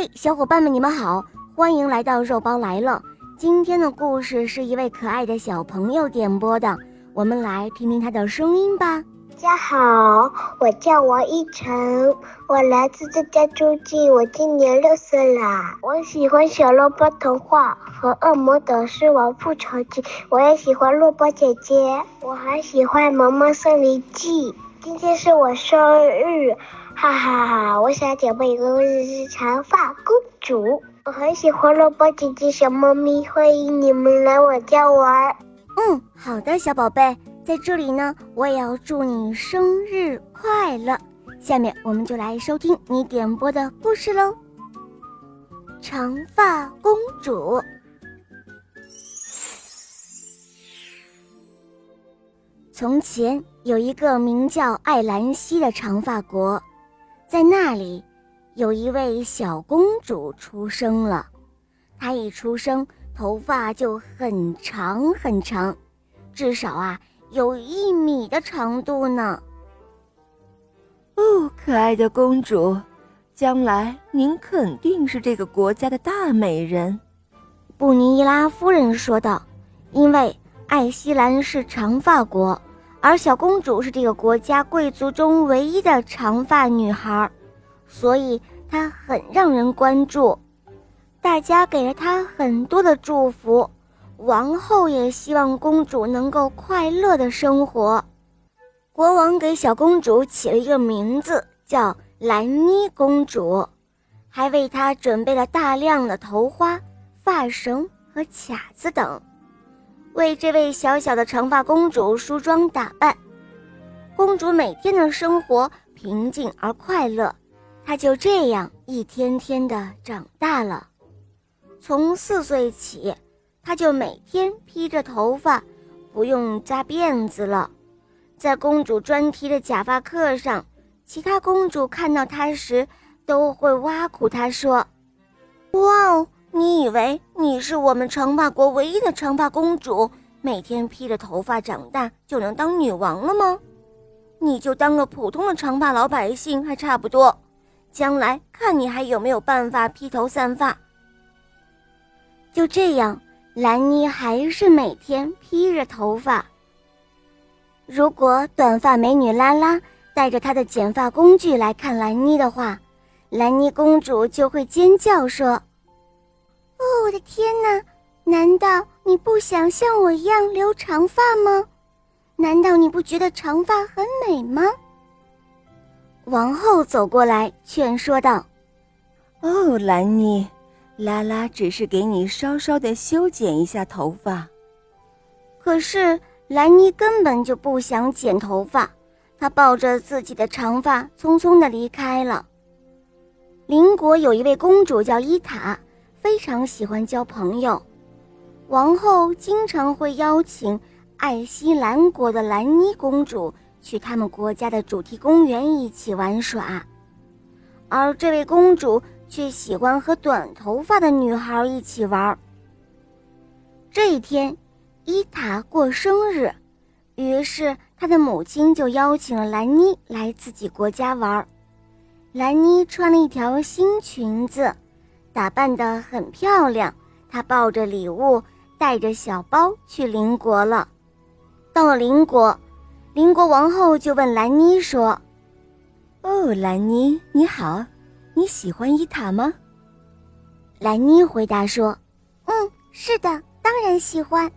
嘿，小伙伴们，你们好，欢迎来到肉包来了。今天的故事是一位可爱的小朋友点播的，我们来听听他的声音吧。大家好，我叫王一晨，我来自浙江诸暨，我今年六岁啦。我喜欢小萝卜童话和恶魔的狮王复仇记，我也喜欢萝卜姐姐，我还喜欢萌萌森林记。今天是我生日。哈哈哈！我想讲一个故事，是长发公主。我很喜欢萝卜姐姐小猫咪，欢迎你们来我家玩。嗯，好的，小宝贝，在这里呢，我也要祝你生日快乐。下面我们就来收听你点播的故事喽。长发公主。从前有一个名叫艾兰西的长发国。在那里，有一位小公主出生了。她一出生，头发就很长很长，至少啊有一米的长度呢。哦，可爱的公主，将来您肯定是这个国家的大美人。”布尼伊拉夫人说道。“因为艾希兰是长发国。”而小公主是这个国家贵族中唯一的长发女孩，所以她很让人关注。大家给了她很多的祝福，王后也希望公主能够快乐的生活。国王给小公主起了一个名字，叫兰妮公主，还为她准备了大量的头花、发绳和卡子等。为这位小小的长发公主梳妆打扮，公主每天的生活平静而快乐。她就这样一天天的长大了。从四岁起，她就每天披着头发，不用扎辫子了。在公主专题的假发课上，其他公主看到她时，都会挖苦她说：“哇哦！”你以为你是我们长发国唯一的长发公主，每天披着头发长大就能当女王了吗？你就当个普通的长发老百姓还差不多，将来看你还有没有办法披头散发。就这样，兰妮还是每天披着头发。如果短发美女拉拉带着她的剪发工具来看兰妮的话，兰妮公主就会尖叫说。哦，我的天哪！难道你不想像我一样留长发吗？难道你不觉得长发很美吗？王后走过来劝说道：“哦，兰妮，拉拉只是给你稍稍的修剪一下头发。”可是兰妮根本就不想剪头发，她抱着自己的长发匆匆的离开了。邻国有一位公主叫伊塔。非常喜欢交朋友，王后经常会邀请爱希兰国的兰妮公主去他们国家的主题公园一起玩耍，而这位公主却喜欢和短头发的女孩一起玩。这一天，伊塔过生日，于是她的母亲就邀请了兰妮来自己国家玩。兰妮穿了一条新裙子。打扮得很漂亮，她抱着礼物，带着小包去邻国了。到了邻国，邻国王后就问兰妮说：“哦，兰妮，你好，你喜欢伊塔吗？”兰妮回答说：“嗯，是的，当然喜欢。”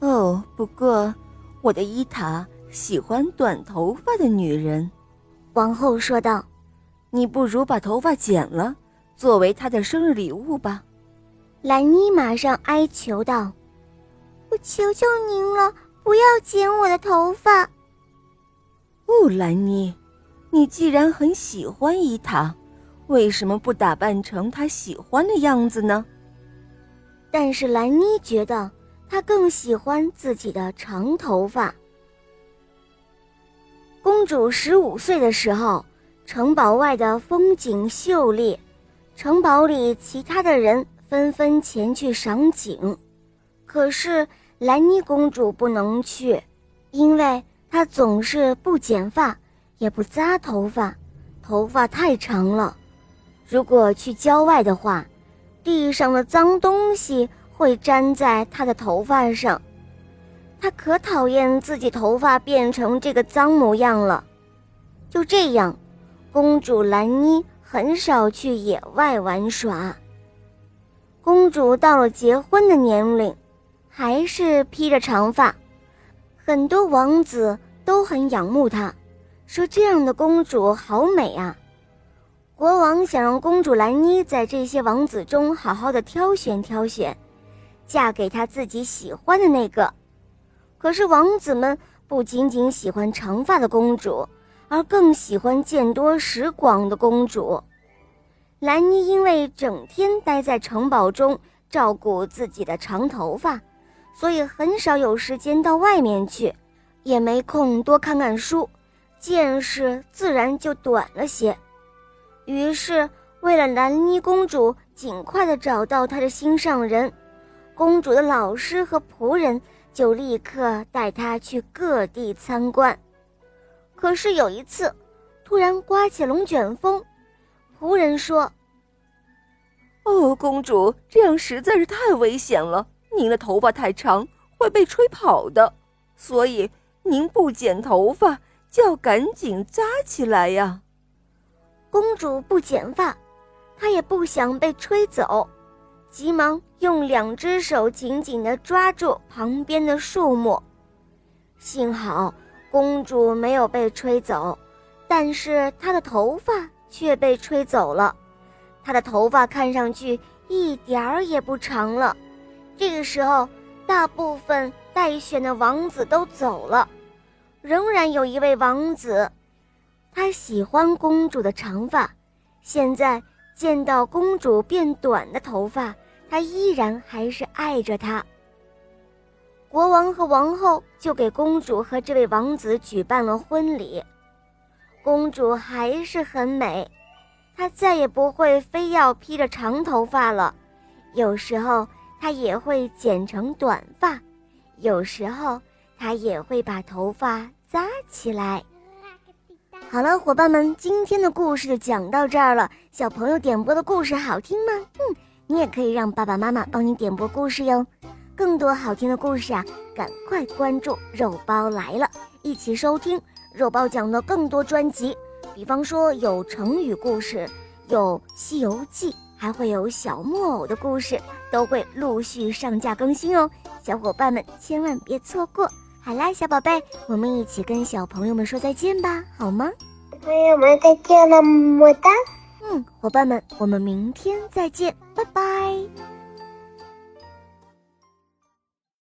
哦，不过我的伊塔喜欢短头发的女人。”王后说道，“你不如把头发剪了。”作为他的生日礼物吧，兰妮马上哀求道：“我求求您了，不要剪我的头发。”哦，兰妮，你既然很喜欢伊塔，为什么不打扮成他喜欢的样子呢？但是兰妮觉得她更喜欢自己的长头发。公主十五岁的时候，城堡外的风景秀丽。城堡里，其他的人纷纷前去赏景，可是兰妮公主不能去，因为她总是不剪发，也不扎头发，头发太长了。如果去郊外的话，地上的脏东西会粘在她的头发上。她可讨厌自己头发变成这个脏模样了。就这样，公主兰妮很少去野外玩耍。公主到了结婚的年龄，还是披着长发。很多王子都很仰慕她，说这样的公主好美啊。国王想让公主兰妮在这些王子中好好的挑选挑选，嫁给他自己喜欢的那个。可是王子们不仅仅喜欢长发的公主，而更喜欢见多识广的公主。兰妮因为整天待在城堡中照顾自己的长头发，所以很少有时间到外面去，也没空多看看书，见识自然就短了些。于是，为了兰妮公主尽快的找到她的心上人，公主的老师和仆人就立刻带她去各地参观。可是有一次，突然刮起龙卷风，仆人说：“哦，公主，这样实在是太危险了。您的头发太长，会被吹跑的，所以您不剪头发就要赶紧扎起来呀。”公主不剪发，她也不想被吹走，急忙用两只手紧紧地抓住旁边的树木。幸好公主没有被吹走，但是她的头发却被吹走了。她的头发看上去一点儿也不长了。这个时候，大部分待选的王子都走了，仍然有一位王子。他喜欢公主的长发，现在见到公主变短的头发，他依然还是爱着她。国王和王后就给公主和这位王子举办了婚礼。公主还是很美，她再也不会非要披着长头发了。有时候她也会剪成短发，有时候她也会把头发扎起来。好了，伙伴们，今天的故事就讲到这儿了。小朋友点播的故事好听吗？嗯，你也可以让爸爸妈妈帮你点播故事哟。更多好听的故事啊，赶快关注肉包来了，一起收听肉包讲的更多专辑。比方说有成语故事，有《西游记》，还会有小木偶的故事，都会陆续上架更新哦。小伙伴们千万别错过。好啦，小宝贝，我们一起跟小朋友们说再见吧，好吗？朋友们再见了，么么哒。嗯，伙伴们，我们明天再见，拜拜。